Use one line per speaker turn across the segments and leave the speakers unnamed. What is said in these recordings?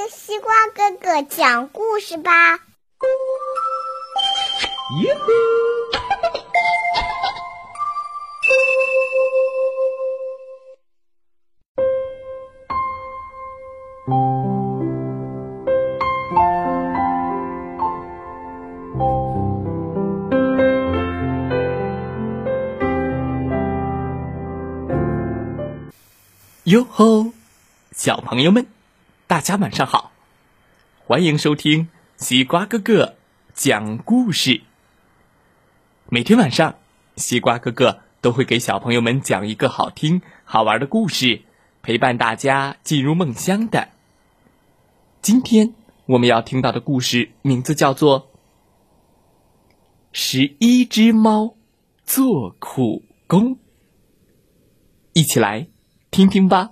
听西瓜哥哥讲故事吧。
哟吼，小朋友们，大家晚上好！欢迎收听西瓜哥哥讲故事。每天晚上，西瓜哥哥都会给小朋友们讲一个好听、好玩的故事，陪伴大家进入梦乡的。今天我们要听到的故事名字叫做《十一只猫做苦工》，一起来。听听吧，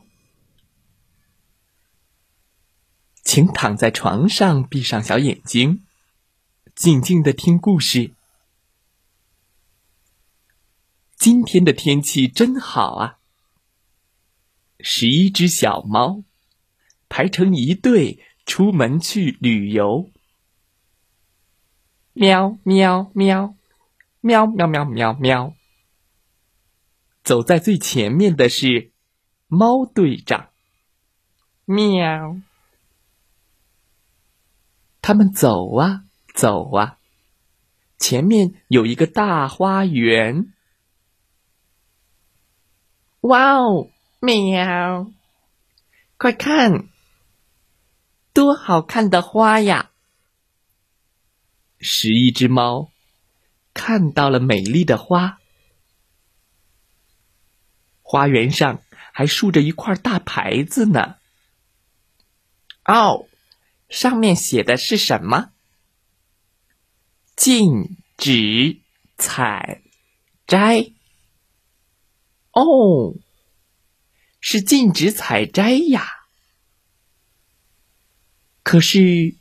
请躺在床上，闭上小眼睛，静静的听故事。今天的天气真好啊！十一只小猫排成一队出门去旅游。喵喵喵，喵喵喵喵喵。走在最前面的是。猫队长，喵！他们走啊走啊，前面有一个大花园。哇哦，喵！快看，多好看的花呀！十一只猫看到了美丽的花，花园上。还竖着一块大牌子呢。哦，上面写的是什么？禁止采摘。哦，是禁止采摘呀。可是，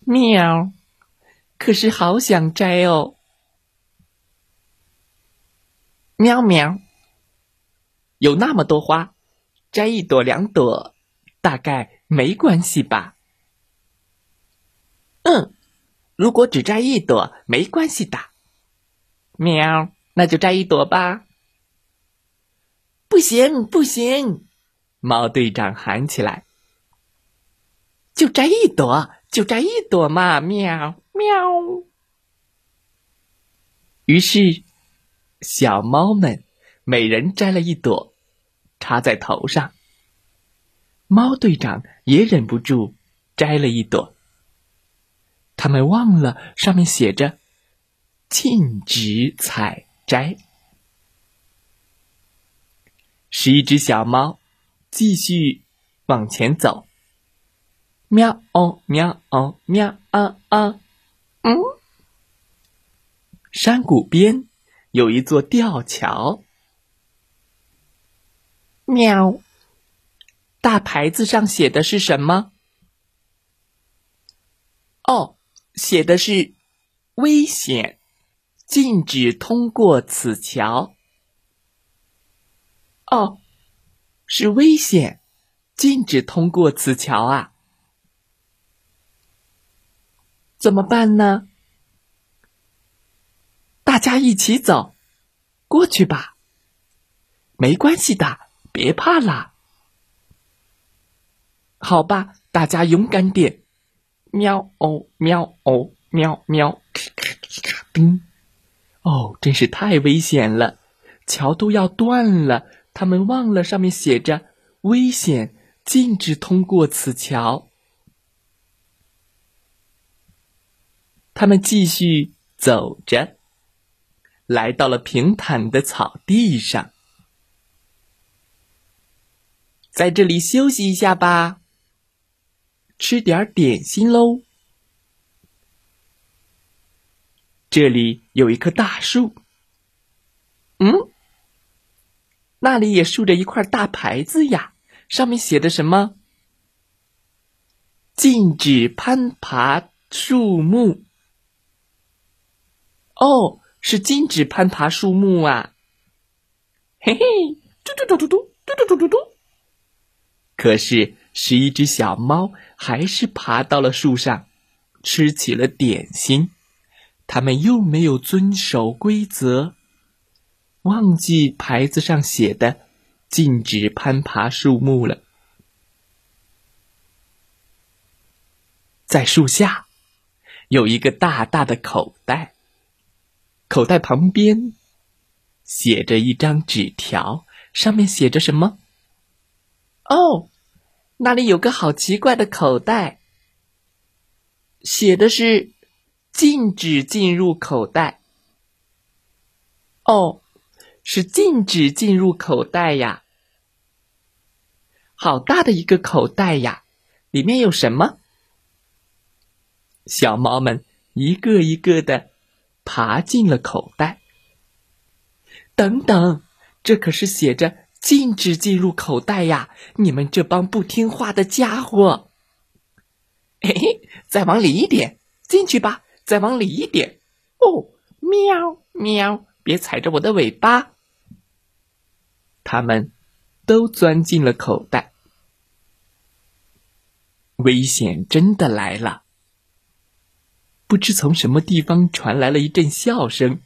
喵，可是好想摘哦。喵喵。有那么多花，摘一朵两朵，大概没关系吧。嗯，如果只摘一朵，没关系的。喵，那就摘一朵吧。不行，不行！猫队长喊起来：“就摘一朵，就摘一朵嘛！”喵喵。于是，小猫们每人摘了一朵。插在头上，猫队长也忍不住摘了一朵。他们忘了上面写着“禁止采摘”。十一只小猫继续往前走，喵哦喵哦喵啊啊！嗯，山谷边有一座吊桥。喵！大牌子上写的是什么？哦，写的是“危险，禁止通过此桥”。哦，是危险，禁止通过此桥啊！怎么办呢？大家一起走过去吧，没关系的。别怕啦，好吧，大家勇敢点！喵哦，喵哦，喵喵，咔咔咔咔叮！哦，真是太危险了，桥都要断了，他们忘了上面写着“危险，禁止通过此桥”。他们继续走着，来到了平坦的草地上。在这里休息一下吧，吃点点心喽。这里有一棵大树，嗯，那里也竖着一块大牌子呀，上面写的什么？禁止攀爬树木。哦，是禁止攀爬树木啊！嘿嘿，嘟嘟嘟嘟嘟嘟嘟嘟嘟嘟。可是十一只小猫还是爬到了树上，吃起了点心。他们又没有遵守规则，忘记牌子上写的禁止攀爬树木了。在树下有一个大大的口袋，口袋旁边写着一张纸条，上面写着什么？哦，那里有个好奇怪的口袋，写的是“禁止进入口袋”。哦，是禁止进入口袋呀！好大的一个口袋呀，里面有什么？小猫们一个一个的爬进了口袋。等等，这可是写着“禁止进入口袋”呀！你们这帮不听话的家伙！嘿嘿，再往里一点，进去吧！再往里一点。哦，喵喵，别踩着我的尾巴。他们都钻进了口袋。危险真的来了！不知从什么地方传来了一阵笑声，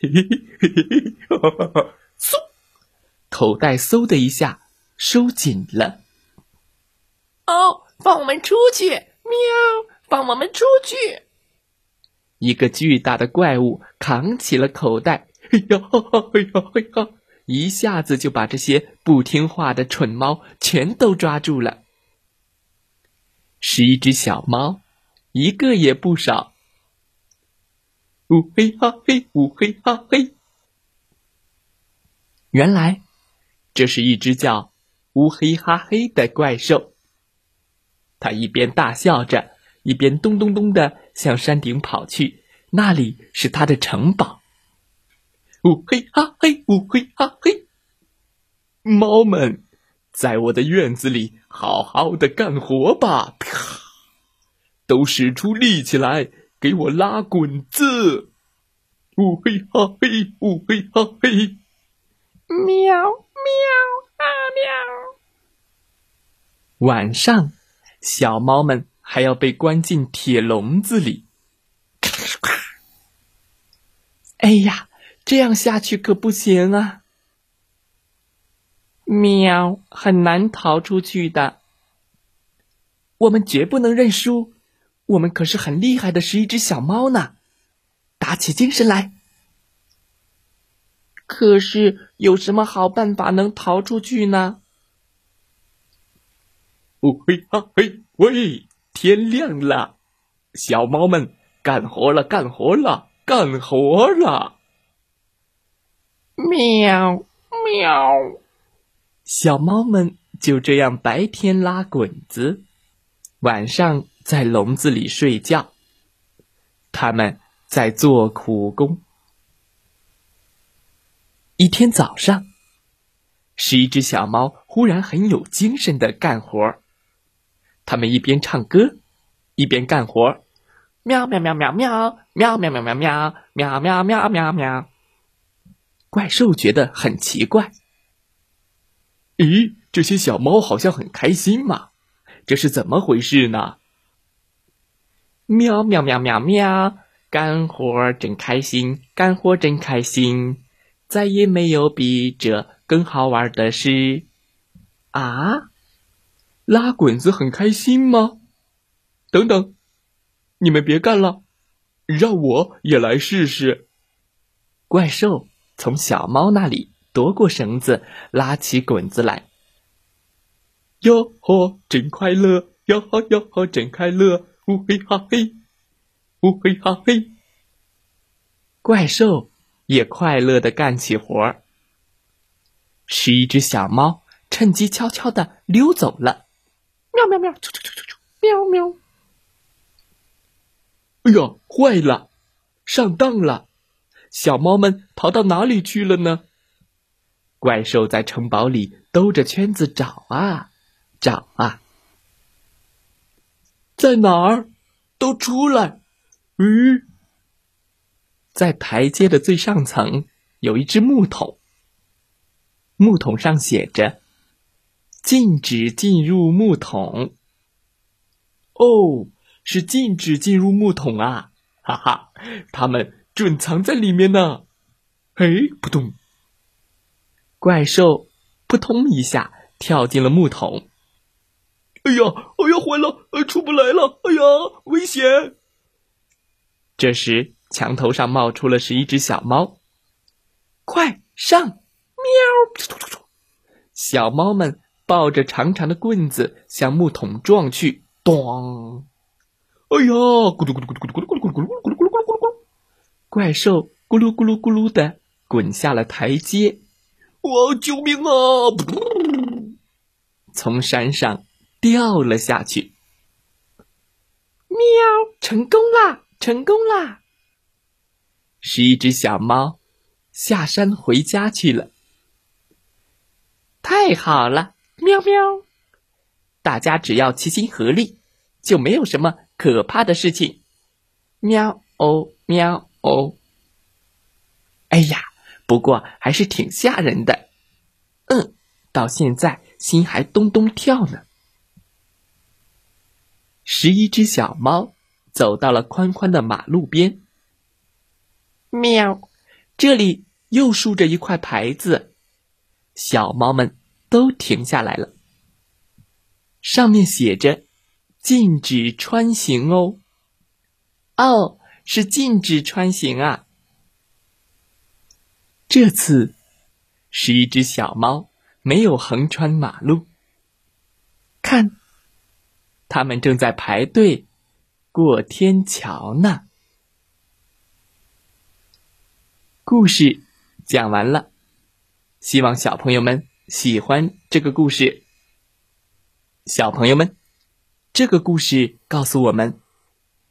嘿嘿嘿嘿嘿，哈哈哈！嗖，口袋嗖的一下收紧了。哦，放我们出去！喵，放我们出去！一个巨大的怪物扛起了口袋，哎呀，哎呀，哎呀！一下子就把这些不听话的蠢猫全都抓住了。十一只小猫，一个也不少。乌黑哈黑，乌黑哈嘿。原来，这是一只叫乌黑哈黑的怪兽。它一边大笑着，一边咚咚咚的向山顶跑去。那里是它的城堡。乌黑哈黑，乌黑哈黑。猫们，在我的院子里好好的干活吧！啪，都使出力气来。给我拉滚子！乌黑哈黑，乌黑哈黑，喵喵啊喵！晚上，小猫们还要被关进铁笼子里。哎呀，这样下去可不行啊！喵，很难逃出去的。我们绝不能认输。我们可是很厉害的十一只小猫呢，打起精神来！可是有什么好办法能逃出去呢？哦嘿哈嘿喂，天亮了，小猫们干活了，干活了，干活了！喵喵，小猫们就这样白天拉滚子，晚上。在笼子里睡觉，他们在做苦工。一天早上，是一只小猫忽然很有精神的干活儿。它们一边唱歌，一边干活喵喵喵喵喵喵喵喵喵喵喵喵喵喵喵。怪兽觉得很奇怪。咦，这些小猫好像很开心嘛？这是怎么回事呢？喵喵喵喵喵！干活真开心，干活真开心，再也没有比这更好玩的事啊！拉滚子很开心吗？等等，你们别干了，让我也来试试。怪兽从小猫那里夺过绳子，拉起滚子来。哟呵，真快乐！哟呵哟呵，真快乐！乌黑哈黑，乌黑哈黑。怪兽也快乐的干起活儿。十一只小猫趁机悄悄的溜走了。喵喵喵，啾啾啾啾啾，喵喵。哎呀，坏了，上当了！小猫们逃到哪里去了呢？怪兽在城堡里兜着圈子找啊，找啊。在哪儿？都出来！咦，在台阶的最上层有一只木桶，木桶上写着：“禁止进入木桶。哦，是禁止进入木桶啊！哈哈，他们准藏在里面呢。哎，扑通！怪兽扑通一下跳进了木桶。哎呀，哎呀，坏了，出不来了！哎呀，危险！这时，墙头上冒出了十一只小猫。快上！喵！小猫们抱着长长的棍子向木桶撞去。咚！哎呀，咕噜咕噜咕噜咕噜咕噜咕噜咕噜咕噜咕噜咕噜咕噜咕噜！怪兽咕噜咕噜咕噜的滚下了台阶。哇！救命啊！从山上掉了下去。喵！成功啦！成功啦！十一只小猫下山回家去了。太好了！喵喵。大家只要齐心合力，就没有什么可怕的事情。喵哦，喵哦。哎呀，不过还是挺吓人的。嗯，到现在心还咚咚跳呢。十一只小猫走到了宽宽的马路边。喵，这里又竖着一块牌子，小猫们都停下来了。上面写着“禁止穿行”哦，哦，是禁止穿行啊。这次，是一只小猫没有横穿马路。看，它们正在排队过天桥呢。故事讲完了，希望小朋友们喜欢这个故事。小朋友们，这个故事告诉我们，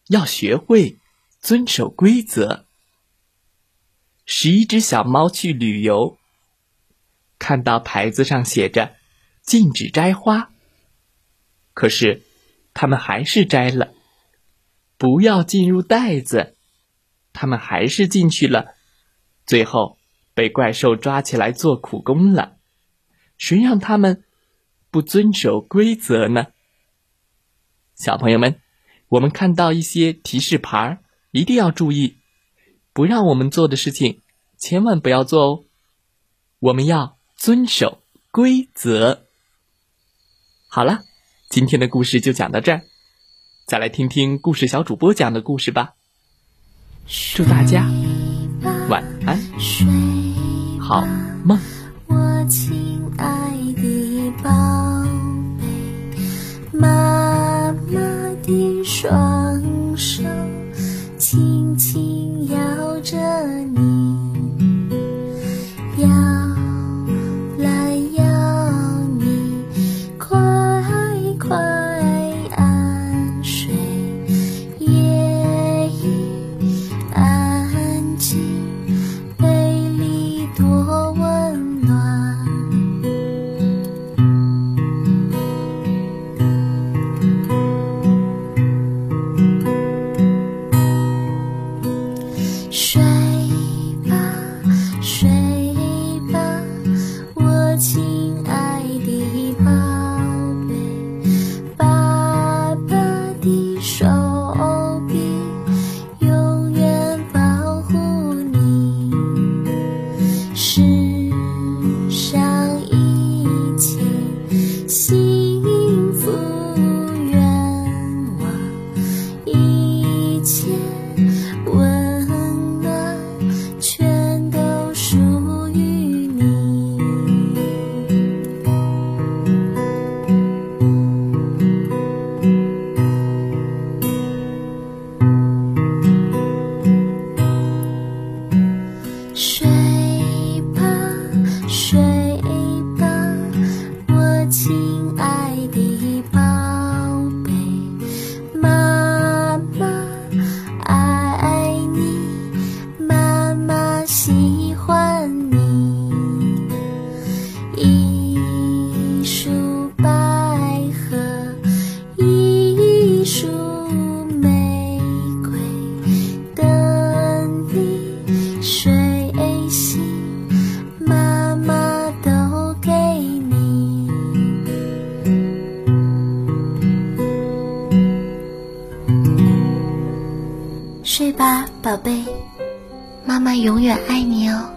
要学会遵守规则。十一只小猫去旅游，看到牌子上写着“禁止摘花”，可是它们还是摘了。不要进入袋子，它们还是进去了，最后被怪兽抓起来做苦工了。谁让他们？不遵守规则呢，小朋友们，我们看到一些提示牌一定要注意，不让我们做的事情，千万不要做哦。我们要遵守规则。好了，今天的故事就讲到这儿，再来听听故事小主播讲的故事吧。祝大家晚安，好梦。我亲爱的宝贝。妈妈的双
宝贝，妈妈永远爱你哦。